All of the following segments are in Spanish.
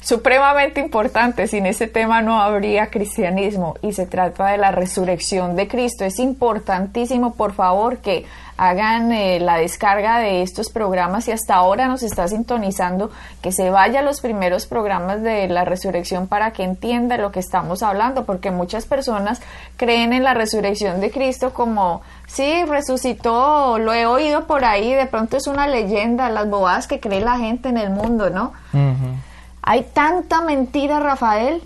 supremamente importante. Sin ese tema no habría cristianismo y se trata de la resurrección de Cristo. Es importantísimo, por favor, que hagan eh, la descarga de estos programas y hasta ahora nos está sintonizando, que se vaya a los primeros programas de la resurrección para que entienda lo que estamos hablando, porque muchas personas creen en la resurrección de Cristo como, sí, resucitó, lo he oído por ahí, de pronto es una leyenda, las bobadas que cree la gente en el mundo, ¿no? Hay tanta mentira, Rafael,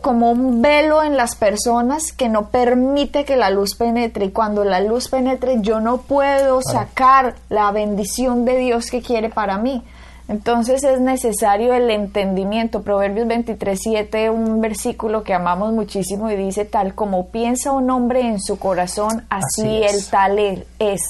como un velo en las personas que no permite que la luz penetre. Y cuando la luz penetre, yo no puedo sacar la bendición de Dios que quiere para mí. Entonces es necesario el entendimiento. Proverbios 23.7, un versículo que amamos muchísimo y dice, tal como piensa un hombre en su corazón, así, el tal es.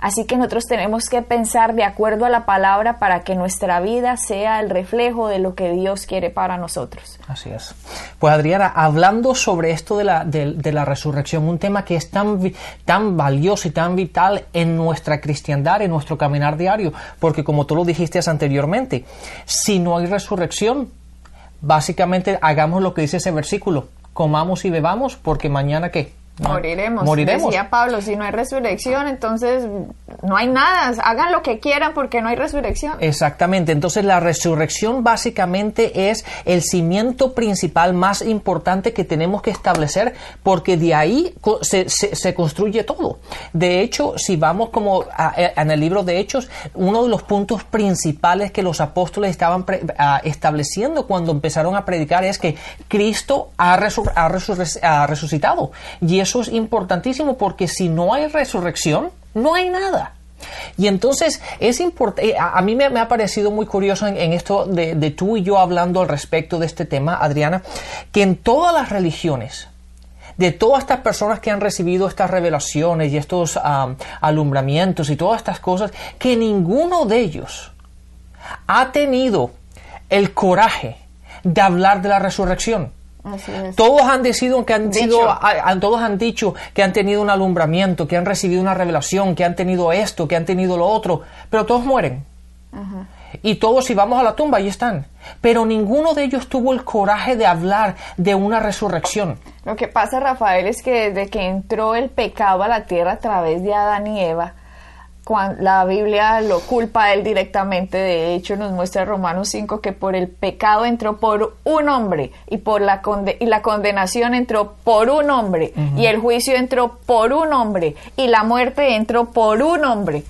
Así que nosotros tenemos que pensar de acuerdo a la palabra para que nuestra vida sea el reflejo de lo que Dios quiere para nosotros. Así es. Pues Adriana, hablando sobre esto de la, de, la resurrección, un tema que es tan, tan valioso y tan vital en nuestra cristiandad, en nuestro caminar diario, porque como tú lo dijiste anteriormente, si no hay resurrección, básicamente hagamos lo que dice ese versículo, comamos y bebamos, porque mañana qué? Moriremos. Moriremos. Decía Pablo, si no hay resurrección, entonces no hay nada. Hagan lo que quieran porque no hay resurrección. Exactamente. Entonces la resurrección básicamente es el cimiento principal más importante que tenemos que establecer porque de ahí se, se, construye todo. De hecho, si vamos como en el libro de Hechos, uno de los puntos principales que los apóstoles estaban estableciendo cuando empezaron a predicar es que Cristo ha, ha resucitado. Y eso es importantísimo porque si no hay resurrección, no hay nada. Y entonces es importante, eh, a, mí me, ha parecido muy curioso en, esto de, tú y yo hablando al respecto de este tema, Adriana, que en todas las religiones, de todas estas personas que han recibido estas revelaciones y estos alumbramientos y todas estas cosas, que ninguno de ellos ha tenido el coraje de hablar de la resurrección. Todos han decidido que han sido, todos han dicho que han tenido un alumbramiento, que han recibido una revelación, que han tenido esto, que han tenido lo otro, pero todos mueren. Y todos si vamos a la tumba, ahí están. Pero ninguno de ellos tuvo el coraje de hablar de una resurrección. Lo que pasa, Rafael, es que desde que entró el pecado a la tierra a través de Adán y Eva, la Biblia lo culpa a él directamente. De hecho, nos muestra Romanos 5 que por el pecado entró por un hombre y, por la, y la condenación entró por un hombre y el juicio entró por un hombre y la muerte entró por un hombre.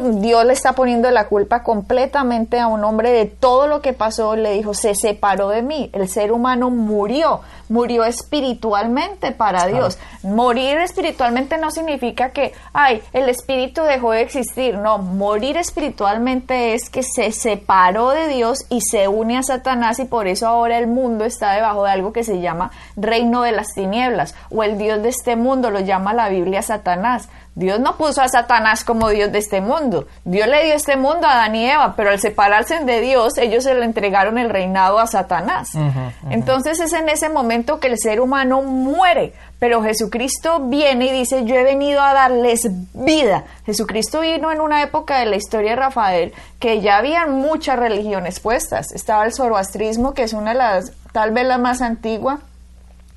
Dios le está poniendo la culpa completamente a un hombre de todo lo que pasó. Le dijo, se separó de mí. El ser humano murió, murió espiritualmente para Dios. Morir espiritualmente no significa que, ay, el espíritu dejó de existir. No, morir espiritualmente es que se separó de Dios y se une a Satanás y por eso ahora el mundo está debajo de algo que se llama reino de las tinieblas o el Dios de este mundo lo llama la Biblia Satanás. Dios no puso a Satanás como Dios de este mundo. Dios le dio este mundo a Adán y Eva, pero al separarse de Dios, ellos se le entregaron el reinado a Satanás. Entonces es en ese momento que el ser humano muere, pero Jesucristo viene y dice, yo he venido a darles vida. Jesucristo vino en una época de la historia de Rafael que ya habían muchas religiones puestas. Estaba el zoroastrismo, que es una de las, tal vez la más antigua,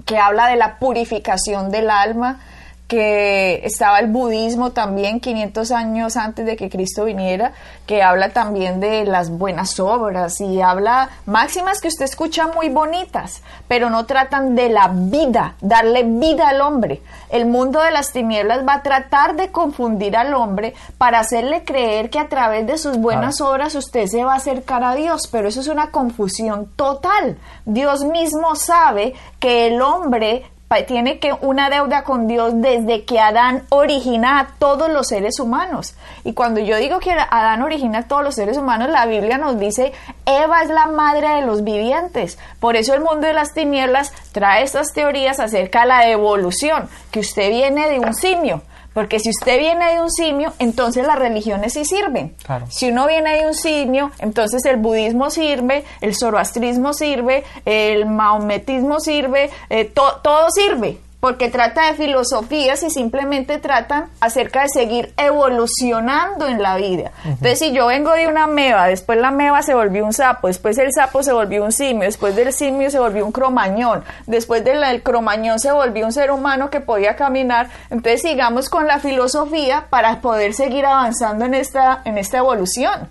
que habla de la purificación del alma que estaba el budismo también 500 años antes de que Cristo viniera, que habla también de las buenas obras y habla máximas que usted escucha muy bonitas, pero no tratan de la vida, darle vida al hombre. El mundo de las tinieblas va a tratar de confundir al hombre para hacerle creer que a través de sus buenas obras usted se va a acercar a Dios, pero eso es una confusión total. Dios mismo sabe que el hombre tiene que una deuda con Dios desde que Adán origina a todos los seres humanos. Y cuando yo digo que Adán origina a todos los seres humanos, la Biblia nos dice, Eva es la madre de los vivientes. Por eso el mundo de las tinieblas trae estas teorías acerca de la evolución, que usted viene de un simio. Porque si usted viene de un simio, entonces las religiones sí sirven. Si uno viene de un simio, entonces el budismo sirve, el zoroastrismo sirve, el maometismo sirve, eh, todo sirve porque trata de filosofías y simplemente tratan acerca de seguir evolucionando en la vida. Entonces, si yo vengo de una meba, después la meba se volvió un sapo, después el sapo se volvió un simio, después del simio se volvió un cromañón, después del cromañón se volvió un ser humano que podía caminar, entonces sigamos con la filosofía para poder seguir avanzando en esta, en esta evolución.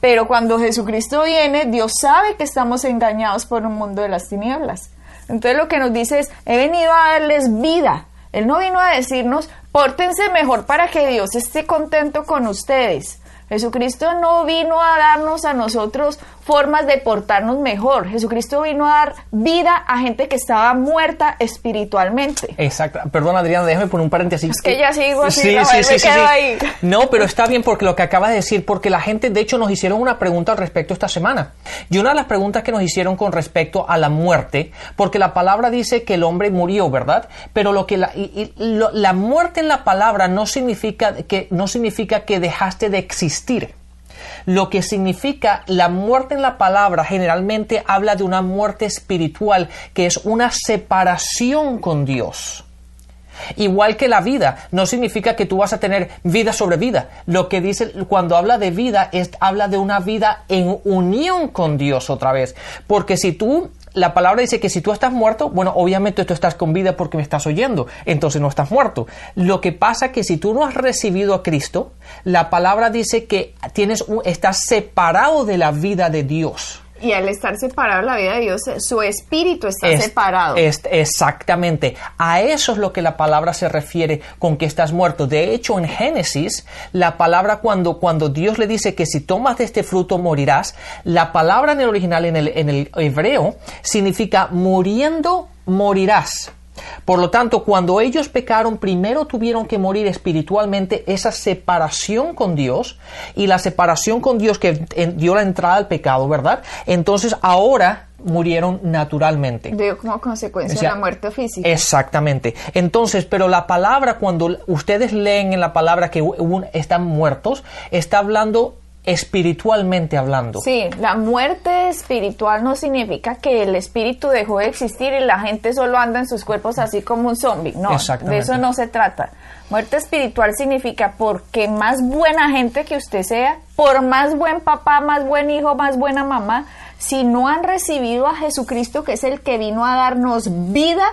Pero cuando Jesucristo viene, Dios sabe que estamos engañados por un mundo de las tinieblas. Entonces lo que nos dice es, he venido a darles vida. Él no vino a decirnos, pórtense mejor para que Dios esté contento con ustedes. Jesucristo no vino a darnos a nosotros formas de portarnos mejor. Jesucristo vino a dar vida a gente que estaba muerta espiritualmente. Exacto. Perdón, Adriana, déjame poner un paréntesis. Es que ya sigo así, sí, sí, sí, sí, ahí. No, pero está bien porque lo que acabas de decir, porque la gente, de hecho, nos hicieron una pregunta al respecto esta semana. Y una de las preguntas que nos hicieron con respecto a la muerte, porque la palabra dice que el hombre murió, ¿verdad? Pero lo que la, la muerte en la palabra no significa que, no significa que dejaste de existir lo que significa la muerte en la palabra generalmente habla de una muerte espiritual, que es una separación con Dios. Igual que la vida, no significa que tú vas a tener vida sobre vida. Lo que dice cuando habla de vida es habla de una vida en unión con Dios otra vez. Porque si tú la palabra dice que si tú estás muerto, bueno, obviamente tú estás con vida porque me estás oyendo, entonces no estás muerto. Lo que pasa es que si tú no has recibido a Cristo, la palabra dice que tienes estás separado de la vida de Dios. Y al estar separado de la vida de Dios, su espíritu está separado. exactamente. A eso es lo que la palabra se refiere con que estás muerto. De hecho, en Génesis, la palabra cuando, cuando Dios le dice que si tomas de este fruto morirás, la palabra en el original, en el, en el hebreo, significa muriendo morirás. Por lo tanto, cuando ellos pecaron, primero tuvieron que morir espiritualmente esa separación con Dios y la separación con Dios que dio la entrada al pecado, ¿verdad? Entonces ahora murieron naturalmente. Dio como consecuencia de la muerte física. Exactamente. Entonces, pero la palabra, cuando ustedes leen en la palabra que están muertos, está hablando espiritualmente hablando. Sí, la muerte espiritual no significa que el espíritu dejó de existir y la gente solo anda en sus cuerpos así como un zombie. No, de eso no se trata. Muerte espiritual significa porque más buena gente que usted sea, por más buen papá, más buen hijo, más buena mamá, si no han recibido a Jesucristo, que es el que vino a darnos vida,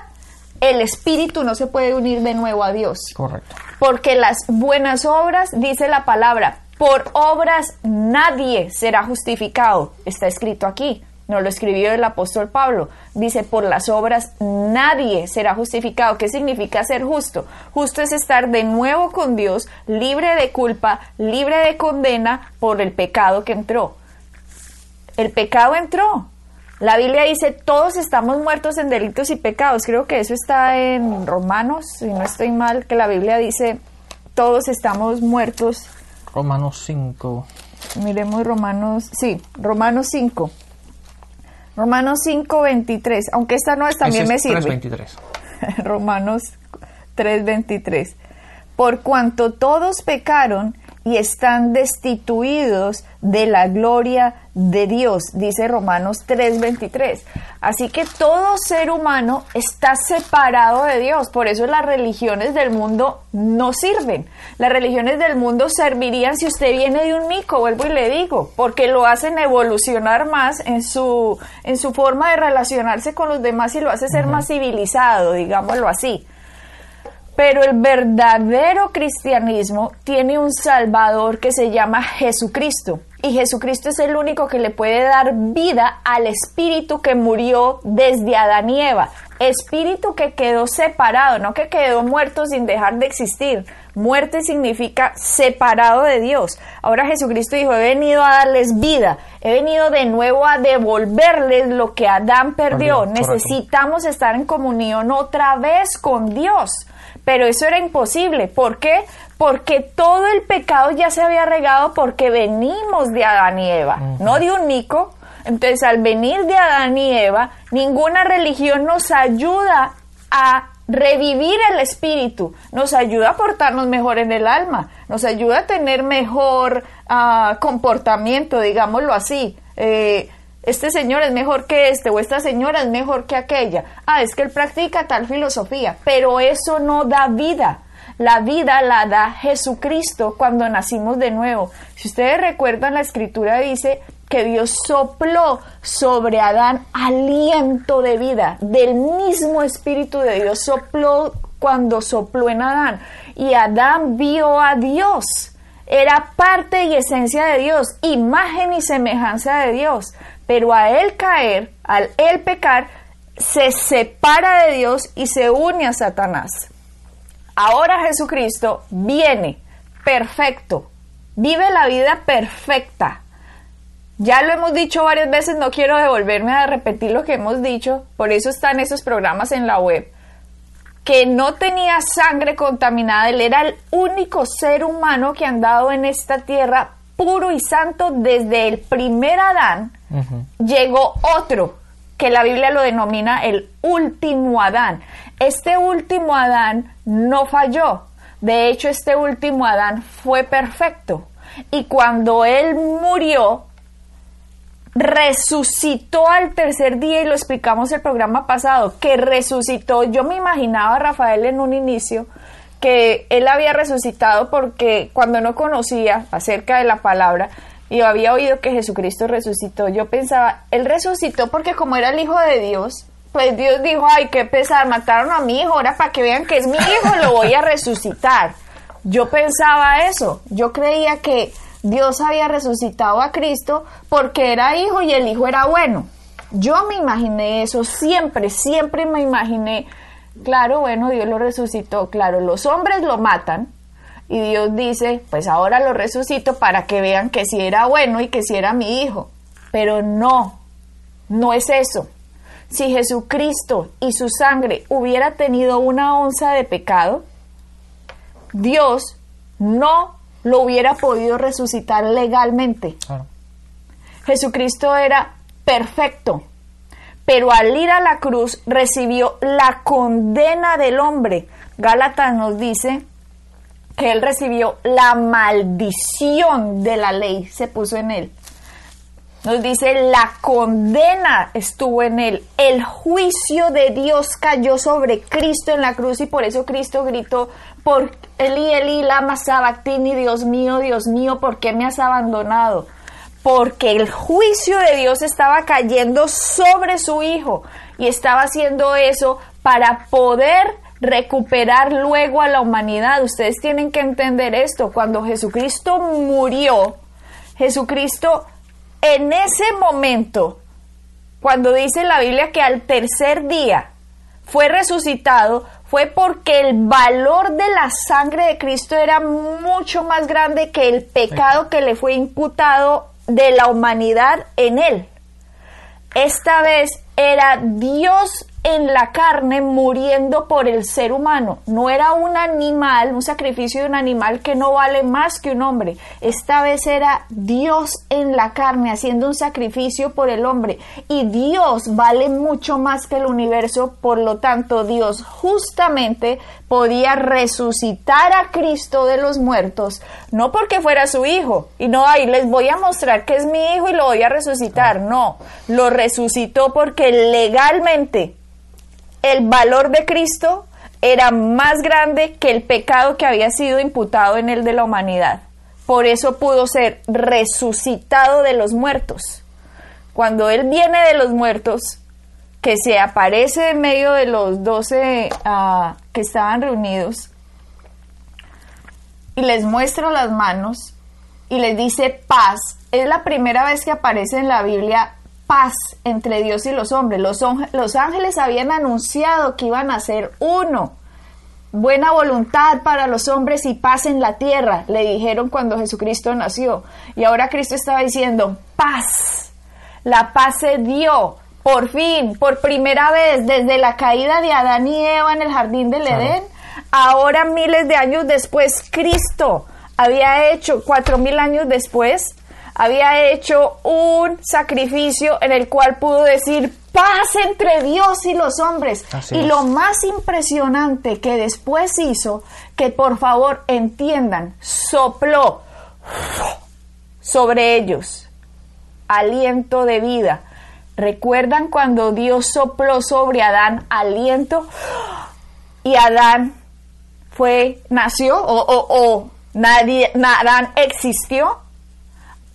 el espíritu no se puede unir de nuevo a Dios. Correcto. Porque las buenas obras, dice la palabra, por obras nadie será justificado. Está escrito aquí. No lo escribió el apóstol Pablo. Dice, por las obras nadie será justificado. ¿Qué significa ser justo? Justo es estar de nuevo con Dios, libre de culpa, libre de condena por el pecado que entró. El pecado entró. La Biblia dice, todos estamos muertos en delitos y pecados. Creo que eso está en Romanos, si no estoy mal, que la Biblia dice, todos estamos muertos Romanos 5. Miremos Romanos, sí, Romanos 5. Romanos 5, 23. Aunque esta no es, también me sirve. 23. Romanos 3, 23. Por cuanto todos pecaron y están destituidos de la gloria de Dios, dice Romanos 3:23. Así que todo ser humano está separado de Dios, por eso las religiones del mundo no sirven. Las religiones del mundo servirían si usted viene de un mico, vuelvo y le digo, porque lo hacen evolucionar más en su, en su forma de relacionarse con los demás y lo hace ser más civilizado, digámoslo así. Pero el verdadero cristianismo tiene un Salvador que se llama Jesucristo. Y Jesucristo es el único que le puede dar vida al espíritu que murió desde Adán y Eva. Espíritu que quedó separado, no que quedó muerto sin dejar de existir. Muerte significa separado de Dios. Ahora Jesucristo dijo, he venido a darles vida, he venido de nuevo a devolverles lo que Adán perdió. Necesitamos estar en comunión otra vez con Dios. Pero eso era imposible. ¿Por qué? Porque todo el pecado ya se había regado porque venimos de Adán y Eva, no de un mico. Entonces, al venir de Adán y Eva, ninguna religión nos ayuda a revivir el espíritu, nos ayuda a portarnos mejor en el alma, nos ayuda a tener mejor ah, comportamiento, digámoslo así. Eh, este señor es mejor que este o esta señora es mejor que aquella. Ah, es que él practica tal filosofía, pero eso no da vida. La vida la da Jesucristo cuando nacimos de nuevo. Si ustedes recuerdan, la escritura dice que Dios sopló sobre Adán aliento de vida, del mismo espíritu de Dios sopló cuando sopló en Adán. Y Adán vio a Dios. Era parte y esencia de Dios, imagen y semejanza de Dios pero a él caer, al él pecar, se separa de Dios y se une a Satanás. Ahora Jesucristo viene perfecto, vive la vida perfecta. Ya lo hemos dicho varias veces, no quiero devolverme a repetir lo que hemos dicho, por eso están esos programas en la web, que no tenía sangre contaminada, él era el único ser humano que ha andado en esta tierra puro y santo desde el primer Adán. Llegó otro que la Biblia lo denomina el último Adán. Este último Adán no falló. De hecho, este último Adán fue perfecto. Y cuando él murió, resucitó al tercer día y lo explicamos el programa pasado, que resucitó. Yo me imaginaba a Rafael en un inicio que él había resucitado porque cuando no conocía acerca de la palabra, y había oído que Jesucristo resucitó, yo pensaba, él resucitó porque como era el Hijo de Dios, pues Dios dijo, ay, qué pesar, mataron a mi hijo, ahora para que vean que es mi hijo, lo voy a resucitar. Yo pensaba eso, yo creía que Dios había resucitado a Cristo porque era hijo y el hijo era bueno. Yo me imaginé eso, siempre, siempre me imaginé, claro, bueno, Dios lo resucitó, claro, los hombres lo matan, y Dios dice, pues ahora lo resucito para que vean que si era bueno y que si era mi hijo. Pero no, no es eso. Si Jesucristo y su sangre hubiera tenido una onza de pecado, Dios no lo hubiera podido resucitar legalmente. Jesucristo era perfecto, pero al ir a la cruz recibió la condena del hombre. Gálatas nos dice que él recibió la maldición de la ley, se puso en él. Nos dice, la condena estuvo en él, el juicio de Dios cayó sobre Cristo en la cruz y por eso Cristo gritó, por Eli, Eli, lama sabactini, Dios mío, Dios mío, ¿por qué me has abandonado? Porque el juicio de Dios estaba cayendo sobre su hijo y estaba haciendo eso para poder recuperar luego a la humanidad. Ustedes tienen que entender esto. Cuando Jesucristo murió, Jesucristo en ese momento, cuando dice la Biblia que al tercer día fue resucitado, fue porque el valor de la sangre de Cristo era mucho más grande que el pecado que le fue imputado de la humanidad en él. Esta vez era Dios en la carne muriendo por el ser humano. No era un animal, un sacrificio de un animal que no vale más que un hombre. Esta vez era Dios en la carne haciendo un sacrificio por el hombre. Y Dios vale mucho más que el universo. Por lo tanto, Dios justamente podía resucitar a Cristo de los muertos. No porque fuera su hijo. Y no, ahí les voy a mostrar que es mi hijo y lo voy a resucitar. No, lo resucitó porque legalmente el valor de Cristo era más grande que el pecado que había sido imputado en él de la humanidad. Por eso pudo ser resucitado de los muertos. Cuando él viene de los muertos, que se aparece en medio de los doce ah, que estaban reunidos, y les muestra las manos, y les dice paz. Es la primera vez que aparece en la Biblia paz entre Dios y los hombres. Los, los ángeles habían anunciado que iban a ser uno. Buena voluntad para los hombres y paz en la tierra, le dijeron cuando Jesucristo nació. Y ahora Cristo estaba diciendo, paz. La paz se dio, por fin, por primera vez desde la caída de Adán y Eva en el jardín del Edén. Ahora miles de años después, Cristo había hecho, cuatro mil años después, había hecho un sacrificio en el cual pudo decir paz entre Dios y los hombres. y lo más impresionante que después hizo, que por favor entiendan, sopló sobre ellos aliento de vida. ¿Recuerdan cuando Dios sopló sobre Adán aliento y Adán fue, nació o, o nadie, Adán existió?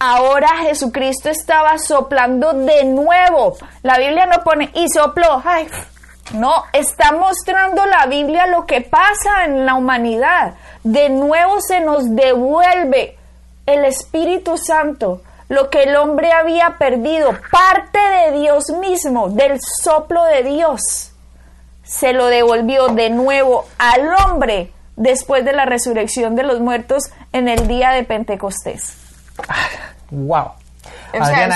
Ahora Jesucristo estaba soplando de nuevo. La Biblia no pone y sopló. no, está mostrando la Biblia lo que pasa en la humanidad. De nuevo se nos devuelve el Espíritu Santo, lo que el hombre había perdido, parte de Dios mismo, del soplo de Dios. Se lo devolvió de nuevo al hombre después de la resurrección de los muertos en el día de Pentecostés. Wow.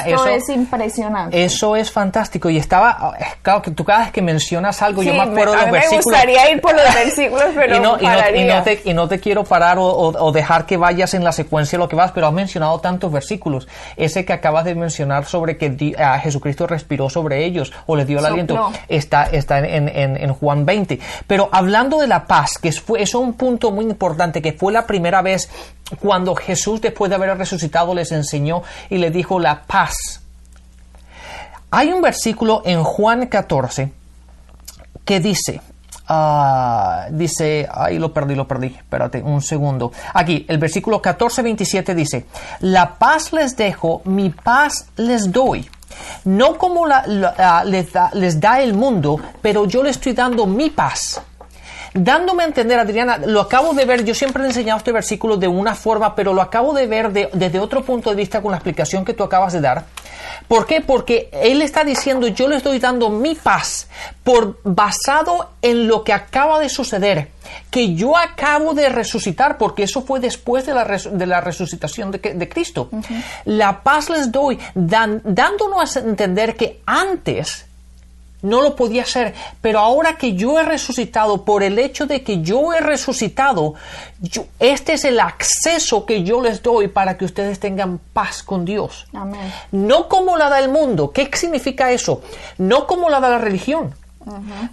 eso, es impresionante. Eso es fantástico. Y estaba, claro, que tú cada vez que mencionas algo, yo me acuerdo de los versículos. Me gustaría ir por los versículos, pero y no, y no, te, quiero parar o, dejar que vayas en la secuencia de lo que vas, pero has mencionado tantos versículos. Ese que acabas de mencionar sobre que Jesucristo respiró sobre ellos o les dio el aliento, está, está en, en, Juan 20. Pero hablando de la paz, que fue, es un punto muy importante, que fue la primera vez cuando Jesús después de haber resucitado les enseñó y le dijo la paz. Hay un versículo en Juan 14 que dice, ah, dice, ahí lo perdí, lo perdí, espérate un segundo. Aquí, el versículo 14, 27 dice, la paz les dejo, mi paz les doy. No como la, ah, les, da, les da el mundo, pero yo le estoy dando mi paz dándome a entender, Adriana, lo acabo de ver, yo siempre he enseñado este versículo de una forma, pero lo acabo de ver desde otro punto de vista con la explicación que tú acabas de dar. ¿Por qué? Porque él está diciendo, yo le estoy dando mi paz por basado en lo que acaba de suceder, que yo acabo de resucitar, porque eso fue después de la, de la resucitación de, Cristo. La paz les doy, dándonos a entender que antes no lo podía hacer, pero ahora que yo he resucitado, por el hecho de que yo he resucitado, este es el acceso que yo les doy para que ustedes tengan paz con Dios. No como la da el mundo. ¿Qué significa eso? No como la da la religión.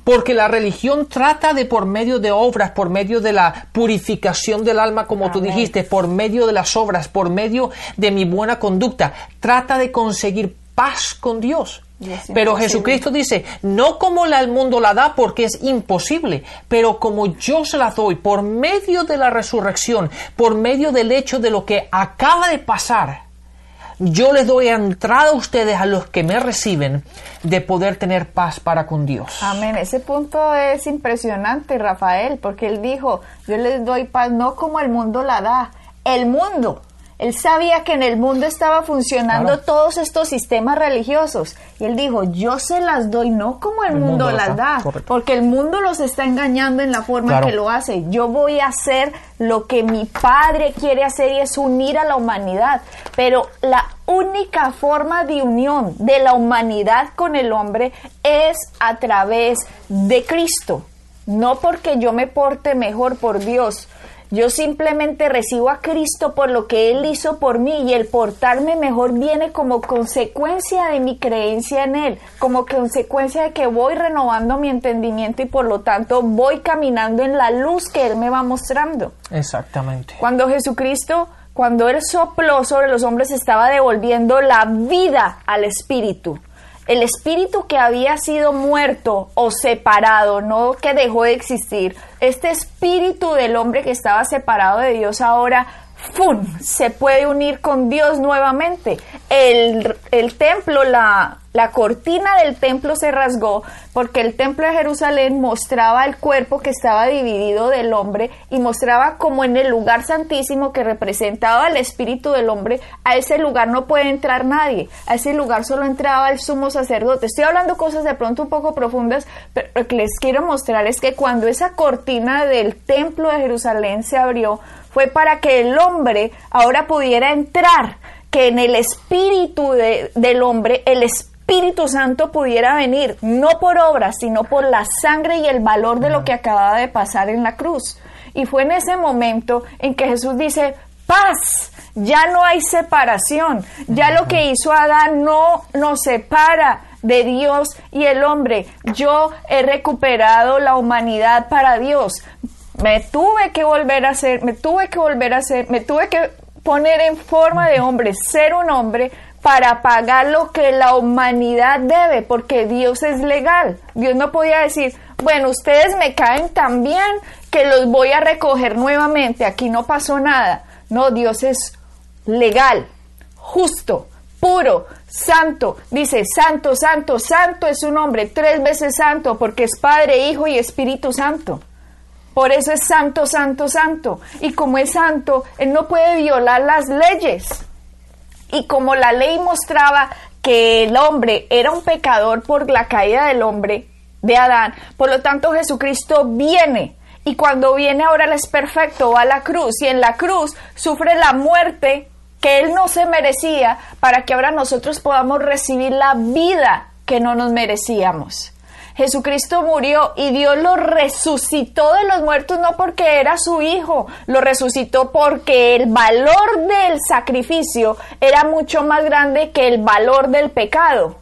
Porque la religión trata de por medio de obras, por medio de la purificación del alma, como tú dijiste, por medio de las obras, por medio de mi buena conducta, trata de conseguir paz con Dios. Pero Jesucristo dice, no como el mundo la da porque es imposible, pero como yo se la doy por medio de la resurrección, por medio del hecho de lo que acaba de pasar, yo les doy entrada a ustedes, a los que me reciben, de poder tener paz para con Dios. Amén. Ese punto es impresionante, Rafael, porque él dijo, yo les doy paz no como el mundo la da. El mundo él sabía que en el mundo estaba funcionando todos estos sistemas religiosos. Y él dijo, yo se las doy no como el, mundo, las da, porque el mundo los está engañando en la forma que lo hace. Yo voy a hacer lo que mi padre quiere hacer y es unir a la humanidad. Pero la única forma de unión de la humanidad con el hombre es a través de Cristo. No porque yo me porte mejor por Dios, yo simplemente recibo a Cristo por lo que Él hizo por mí y el portarme mejor viene como consecuencia de mi creencia en Él, como consecuencia de que voy renovando mi entendimiento y por lo tanto voy caminando en la luz que Él me va mostrando. Exactamente. Cuando Jesucristo, cuando Él sopló sobre los hombres, estaba devolviendo la vida al Espíritu el espíritu que había sido muerto o separado, no que dejó de existir, este espíritu del hombre que estaba separado de Dios ahora ¡fum! se puede unir con Dios nuevamente. El, templo, la, la cortina del templo se rasgó porque el templo de Jerusalén mostraba el cuerpo que estaba dividido del hombre y mostraba como en el lugar santísimo que representaba el espíritu del hombre, a ese lugar no puede entrar nadie, a ese lugar solo entraba el sumo sacerdote. Estoy hablando cosas de pronto un poco profundas, pero lo que les quiero mostrar es que cuando esa cortina del templo de Jerusalén se abrió, fue para que el hombre ahora pudiera entrar que en el espíritu del hombre, el Espíritu Santo pudiera venir, no por obras, sino por la sangre y el valor de lo que acababa de pasar en la cruz. Y fue en ese momento en que Jesús dice, paz, ya no hay separación, ya lo que hizo Adán no nos separa de Dios y el hombre. Yo he recuperado la humanidad para Dios. Me tuve que volver a ser, me tuve que volver a ser, me tuve que poner en forma de hombre, ser un hombre para pagar lo que la humanidad debe, porque Dios es legal. Dios no podía decir, bueno, ustedes me caen tan bien que los voy a recoger nuevamente, aquí no pasó nada. No, Dios es legal, justo, puro, santo. Dice, santo, santo, santo es un hombre, tres veces santo, porque es Padre, Hijo y Espíritu Santo. Por eso es santo, santo, santo. Y como es santo, Él no puede violar las leyes. Y como la ley mostraba que el hombre era un pecador por la caída del hombre, de Adán, por lo tanto Jesucristo viene. Y cuando viene ahora Él es perfecto, va a la cruz. Y en la cruz sufre la muerte que Él no se merecía para que ahora nosotros podamos recibir la vida que no nos merecíamos. Jesucristo murió y Dios lo resucitó de los muertos no porque era su hijo, lo resucitó porque el valor del sacrificio era mucho más grande que el valor del pecado.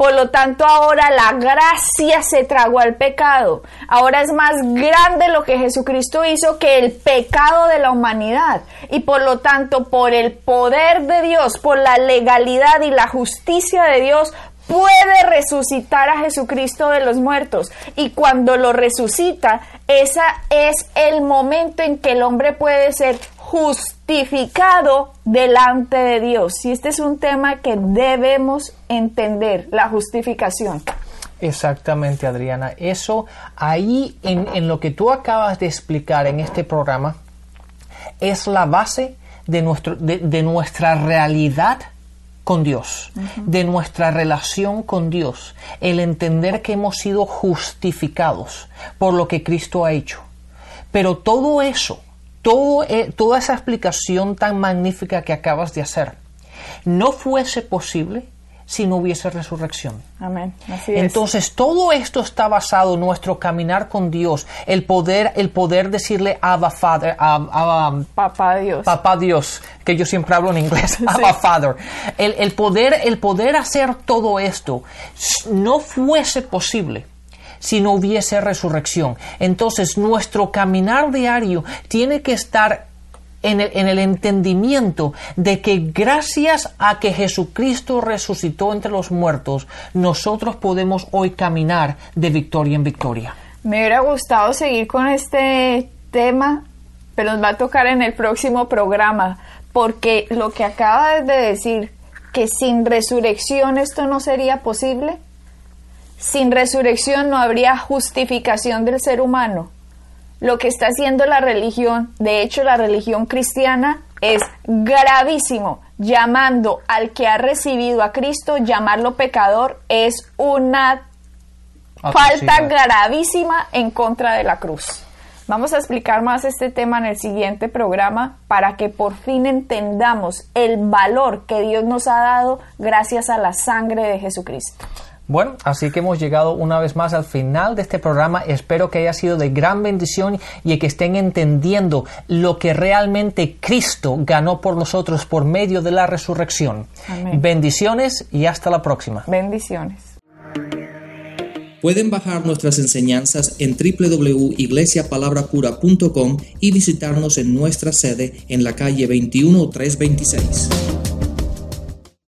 Por lo tanto, ahora la gracia se tragó al pecado. Ahora es más grande lo que Jesucristo hizo que el pecado de la humanidad. Y por lo tanto, por el poder de Dios, por la legalidad y la justicia de Dios, puede resucitar a Jesucristo de los muertos. Y cuando lo resucita, ese es el momento en que el hombre puede ser justificado delante de Dios. Y este es un tema que debemos entender, la justificación. Exactamente, Adriana. Eso ahí en, lo que tú acabas de explicar en este programa es la base de, nuestro, de nuestra realidad con Dios, de nuestra relación con Dios, el entender que hemos sido justificados por lo que Cristo ha hecho. Pero todo eso, todo, eh, toda esa explicación tan magnífica que acabas de hacer, no fuese posible si no hubiese resurrección. Amén. Entonces todo esto está basado en nuestro caminar con Dios, el poder, el poder decirle Abba Father, Papá Dios, Papá Dios, que yo siempre hablo en inglés, Abba Father. El, el, poder, el poder hacer todo esto no fuese posible si no hubiese resurrección. Entonces nuestro caminar diario tiene que estar en el, entendimiento de que gracias a que Jesucristo resucitó entre los muertos, nosotros podemos hoy caminar de victoria en victoria. Me hubiera gustado seguir con este tema, pero nos va a tocar en el próximo programa, porque lo que acabas de decir, que sin resurrección esto no sería posible, sin resurrección no habría justificación del ser humano lo que está haciendo la religión, de hecho la religión cristiana, es gravísimo. Llamando al que ha recibido a Cristo, llamarlo pecador, es una falta gravísima en contra de la cruz. Vamos a explicar más este tema en el siguiente programa para que por fin entendamos el valor que Dios nos ha dado gracias a la sangre de Jesucristo. Bueno, así que hemos llegado una vez más al final de este programa. Espero que haya sido de gran bendición y que estén entendiendo lo que realmente Cristo ganó por nosotros por medio de la resurrección. Bendiciones y hasta la próxima. Bendiciones. Pueden bajar nuestras enseñanzas en www.iglesiapalabracura.com y visitarnos en nuestra sede en la calle 21326.